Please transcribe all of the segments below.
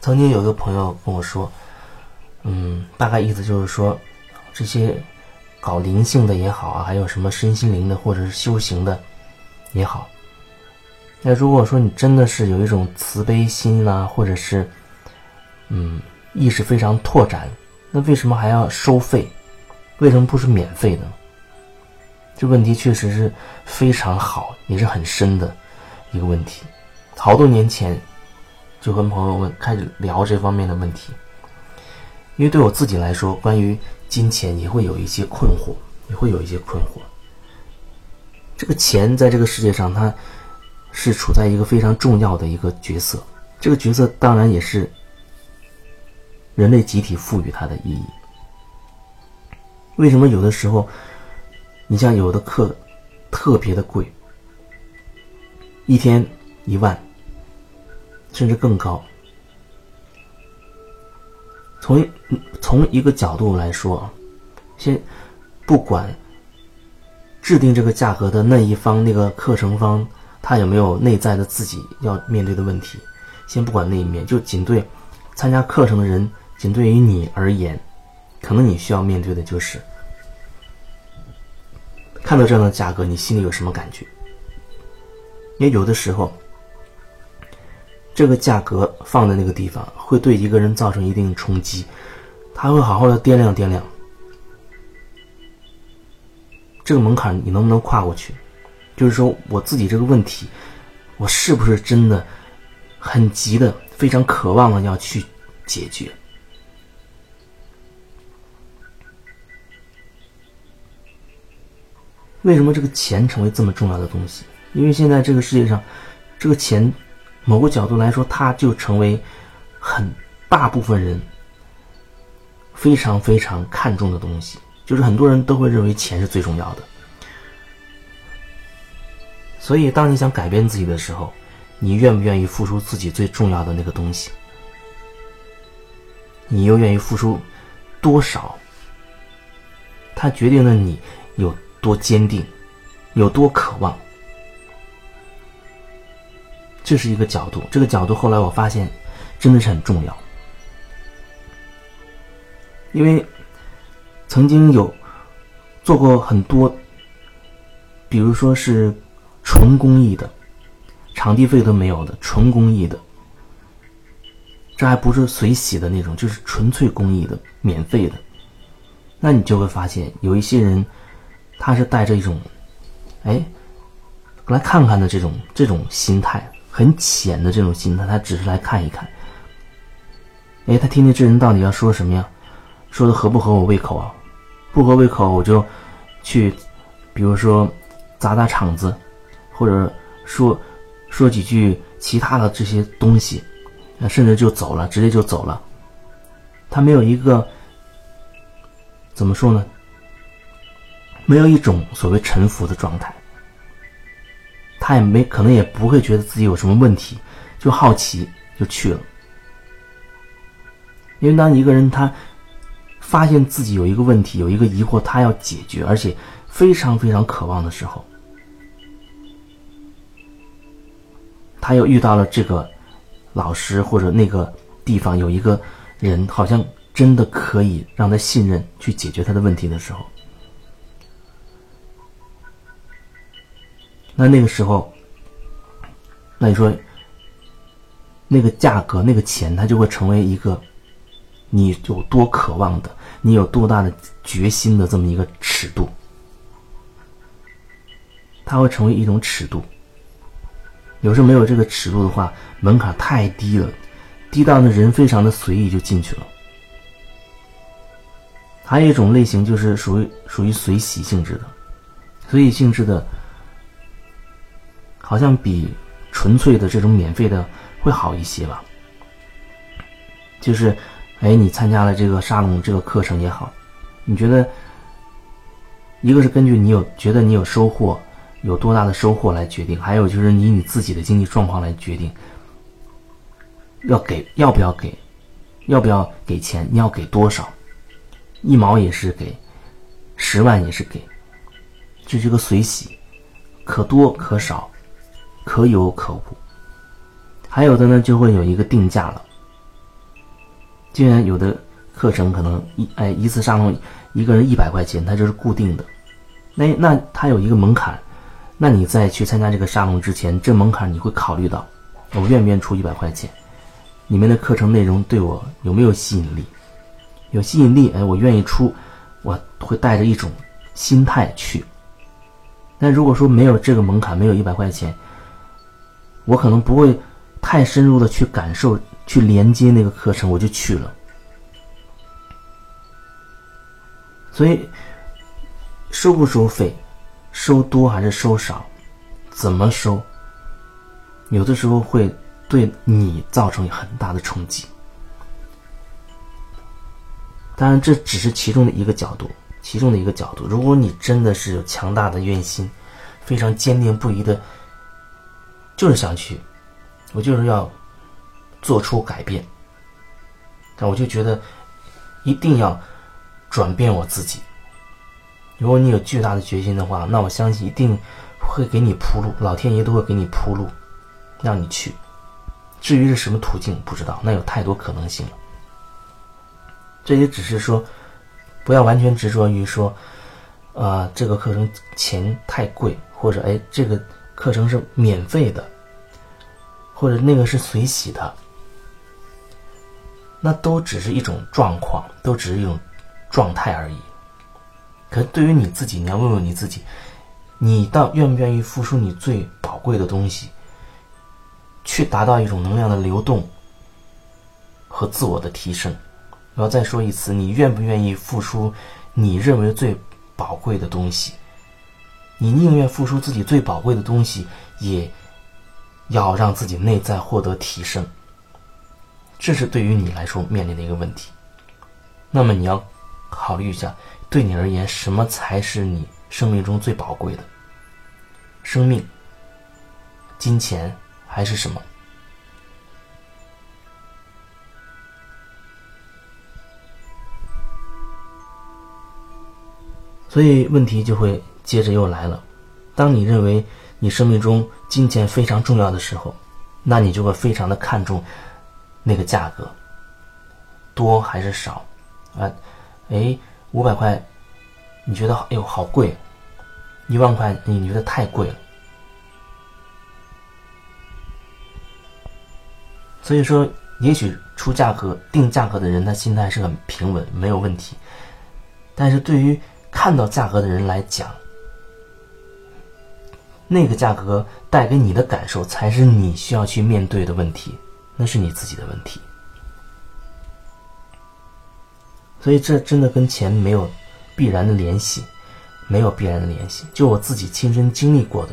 曾经有一个朋友跟我说，嗯，大概意思就是说，这些搞灵性的也好啊，还有什么身心灵的或者是修行的也好，那如果说你真的是有一种慈悲心啊，或者是嗯意识非常拓展，那为什么还要收费？为什么不是免费的？这问题确实是非常好，也是很深的一个问题。好多年前就跟朋友们开始聊这方面的问题，因为对我自己来说，关于金钱也会有一些困惑，也会有一些困惑。这个钱在这个世界上，它是处在一个非常重要的一个角色，这个角色当然也是人类集体赋予它的意义。为什么有的时候，你像有的课特别的贵，一天一万，甚至更高？从从一个角度来说，先不管制定这个价格的那一方那个课程方，他有没有内在的自己要面对的问题，先不管那一面，就仅对参加课程的人，仅对于你而言，可能你需要面对的就是。看到这样的价格，你心里有什么感觉？因为有的时候，这个价格放在那个地方，会对一个人造成一定冲击，他会好好的掂量掂量，这个门槛你能不能跨过去？就是说我自己这个问题，我是不是真的很急的、非常渴望的要去解决？为什么这个钱成为这么重要的东西？因为现在这个世界上，这个钱，某个角度来说，它就成为很大部分人非常非常看重的东西。就是很多人都会认为钱是最重要的。所以，当你想改变自己的时候，你愿不愿意付出自己最重要的那个东西？你又愿意付出多少？它决定了你有。多坚定，有多渴望，这是一个角度。这个角度后来我发现，真的是很重要。因为曾经有做过很多，比如说是纯公益的，场地费都没有的纯公益的，这还不是随喜的那种，就是纯粹公益的、免费的。那你就会发现，有一些人。他是带着一种，哎，来看看的这种这种心态，很浅的这种心态，他只是来看一看。哎，他听听这人到底要说什么呀？说的合不合我胃口啊？不合胃口，我就去，比如说砸砸场子，或者说说几句其他的这些东西，甚至就走了，直接就走了。他没有一个怎么说呢？没有一种所谓臣服的状态，他也没可能也不会觉得自己有什么问题，就好奇就去了。因为当一个人他发现自己有一个问题，有一个疑惑，他要解决，而且非常非常渴望的时候，他又遇到了这个老师或者那个地方有一个人，好像真的可以让他信任去解决他的问题的时候。那那个时候，那你说，那个价格、那个钱，它就会成为一个你有多渴望的、你有多大的决心的这么一个尺度，它会成为一种尺度。有时候没有这个尺度的话，门槛太低了，低到那人非常的随意就进去了。还有一种类型就是属于属于随喜性质的，随喜性质的。好像比纯粹的这种免费的会好一些吧。就是，哎，你参加了这个沙龙这个课程也好，你觉得，一个是根据你有觉得你有收获，有多大的收获来决定，还有就是以你自己的经济状况来决定，要给要不要给，要不要给钱，你要给多少，一毛也是给，十万也是给，这是个随喜，可多可少。可有可无，还有的呢就会有一个定价了，既然有的课程可能一哎一次沙龙一个人一百块钱，它就是固定的，那那它有一个门槛，那你在去参加这个沙龙之前，这门槛你会考虑到，我愿不愿意出一百块钱？里面的课程内容对我有没有吸引力？有吸引力，哎，我愿意出，我会带着一种心态去。但如果说没有这个门槛，没有一百块钱，我可能不会太深入的去感受、去连接那个课程，我就去了。所以，收不收费，收多还是收少，怎么收，有的时候会对你造成很大的冲击。当然，这只是其中的一个角度，其中的一个角度。如果你真的是有强大的愿心，非常坚定不移的，就是想去，我就是要做出改变。但我就觉得一定要转变我自己。如果你有巨大的决心的话，那我相信一定会给你铺路，老天爷都会给你铺路，让你去。至于是什么途径，不知道，那有太多可能性了。这也只是说，不要完全执着于说，啊，这个课程钱太贵，或者哎，这个课程是免费的，或者那个是随喜的，那都只是一种状况，都只是一种状态而已。可对于你自己，你要问问你自己，你到愿不愿意付出你最宝贵的东西，去达到一种能量的流动和自我的提升？我要再说一次，你愿不愿意付出你认为最宝贵的东西？你宁愿付出自己最宝贵的东西，也要让自己内在获得提升。这是对于你来说面临的一个问题。那么你要考虑一下，对你而言，什么才是你生命中最宝贵的？生命、金钱还是什么？所以问题就会接着又来了。当你认为你生命中金钱非常重要的时候，那你就会非常的看重那个价格，多还是少？啊，哎，五百块，你觉得哎呦好贵；一万块，你觉得太贵了。所以说，也许出价格定价格的人，他心态是很平稳，没有问题。但是对于看到价格的人来讲，那个价格带给你的感受才是你需要去面对的问题，那是你自己的问题。所以这真的跟钱没有必然的联系，没有必然的联系。就我自己亲身经历过的，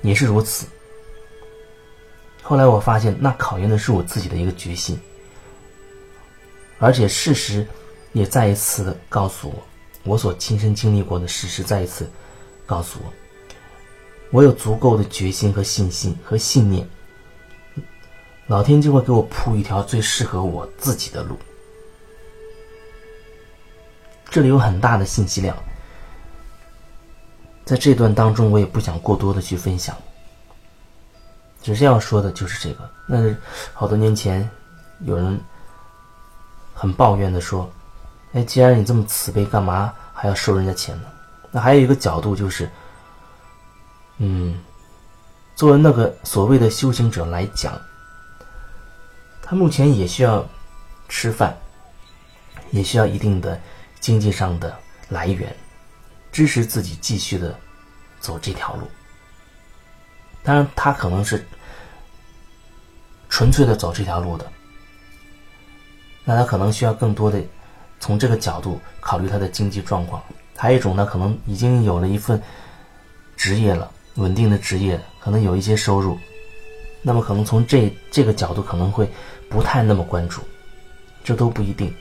也是如此。后来我发现，那考验的是我自己的一个决心，而且事实也再一次的告诉我。我所亲身经历过的事实，再一次告诉我，我有足够的决心和信心和信念，老天就会给我铺一条最适合我自己的路。这里有很大的信息量，在这段当中，我也不想过多的去分享，只是要说的就是这个。那好多年前，有人很抱怨的说。哎，既然你这么慈悲，干嘛还要收人家钱呢？那还有一个角度就是，嗯，作为那个所谓的修行者来讲，他目前也需要吃饭，也需要一定的经济上的来源，支持自己继续的走这条路。当然，他可能是纯粹的走这条路的，那他可能需要更多的。从这个角度考虑他的经济状况，还有一种呢，可能已经有了一份职业了，稳定的职业，可能有一些收入，那么可能从这这个角度可能会不太那么关注，这都不一定。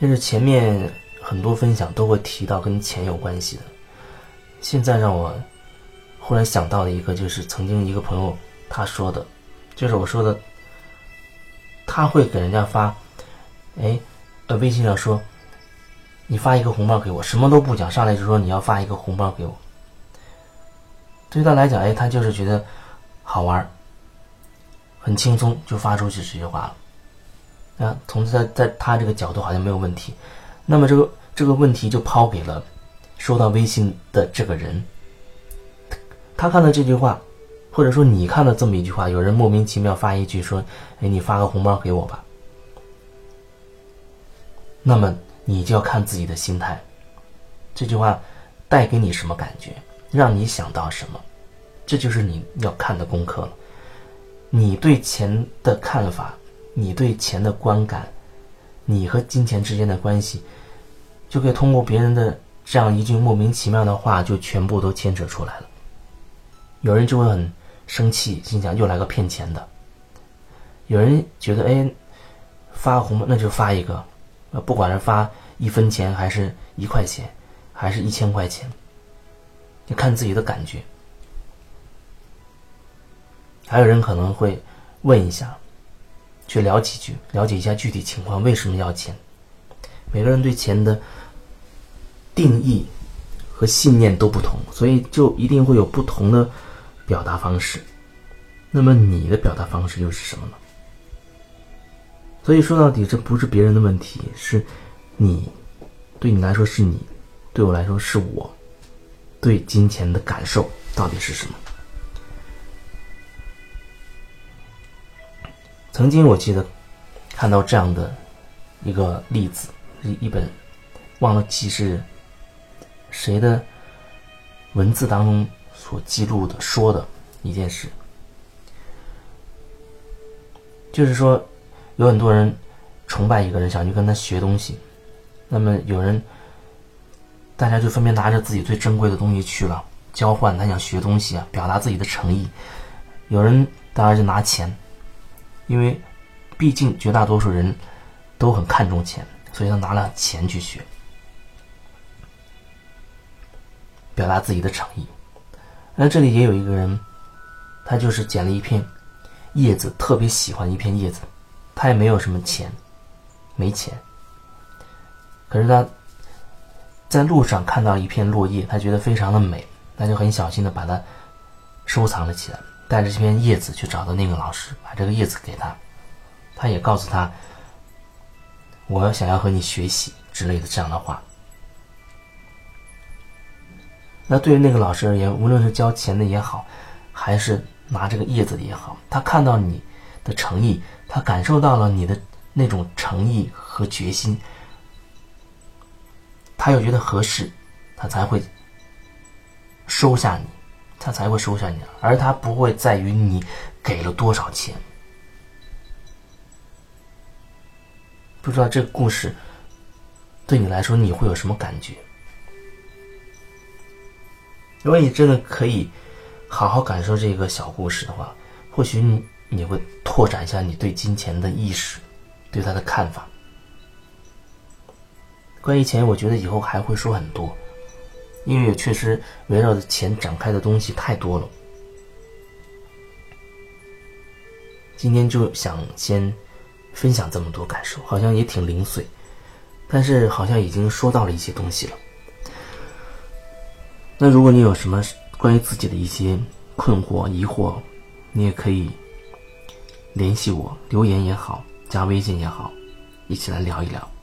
就是前面很多分享都会提到跟钱有关系的，现在让我。忽然想到了一个，就是曾经一个朋友他说的，就是我说的，他会给人家发，哎，呃，微信上说，你发一个红包给我，什么都不讲，上来就说你要发一个红包给我。对他来讲，哎，他就是觉得好玩，很轻松就发出去这句话了。啊，从在在他这个角度好像没有问题，那么这个这个问题就抛给了收到微信的这个人。他看到这句话，或者说你看到这么一句话，有人莫名其妙发一句说：“哎，你发个红包给我吧。”那么你就要看自己的心态，这句话带给你什么感觉，让你想到什么，这就是你要看的功课了。你对钱的看法，你对钱的观感，你和金钱之间的关系，就可以通过别人的这样一句莫名其妙的话，就全部都牵扯出来了。有人就会很生气，心想又来个骗钱的。有人觉得，哎，发个红包那就发一个。呃，不管是发一分钱，还是一块钱，还是一千块钱，你看自己的感觉。还有人可能会问一下，去聊几句，了解一下具体情况，为什么要钱？每个人对钱的定义和信念都不同，所以就一定会有不同的表达方式。那么你的表达方式又是什么呢？所以说到底，这不是别人的问题，是你对你来说是你，对我来说是我，对金钱的感受到底是什么？曾经我记得看到这样的一个例子，一一本忘了记是谁的文字当中所记录的说的一件事，就是说。有很多人崇拜一个人，想去跟他学东西。那么有人，大家就分别拿着自己最珍贵的东西去了交换。他想学东西啊，表达自己的诚意。有人当然就拿钱，因为毕竟绝大多数人都很看重钱，所以他拿了钱去学，表达自己的诚意。那这里也有一个人，他就是捡了一片叶子，特别喜欢一片叶子。他也没有什么钱，没钱。可是他在路上看到一片落叶，他觉得非常的美，他就很小心的把它收藏了起来，带着这片叶子去找到那个老师，把这个叶子给他。他也告诉他：“我想要和你学习之类的这样的话。”那对于那个老师而言，无论是交钱的也好，还是拿这个叶子的也好，他看到你的诚意。他感受到了你的那种诚意和决心，他又觉得合适，他才会收下你，他才会收下你，而他不会在于你给了多少钱。不知道这个故事对你来说你会有什么感觉？如果你真的可以好好感受这个小故事的话，或许你。你会拓展一下你对金钱的意识，对他的看法。关于钱，我觉得以后还会说很多，因为确实围绕着钱展开的东西太多了。今天就想先分享这么多感受，好像也挺零碎，但是好像已经说到了一些东西了。那如果你有什么关于自己的一些困惑、疑惑，你也可以。联系我，留言也好，加微信也好，一起来聊一聊。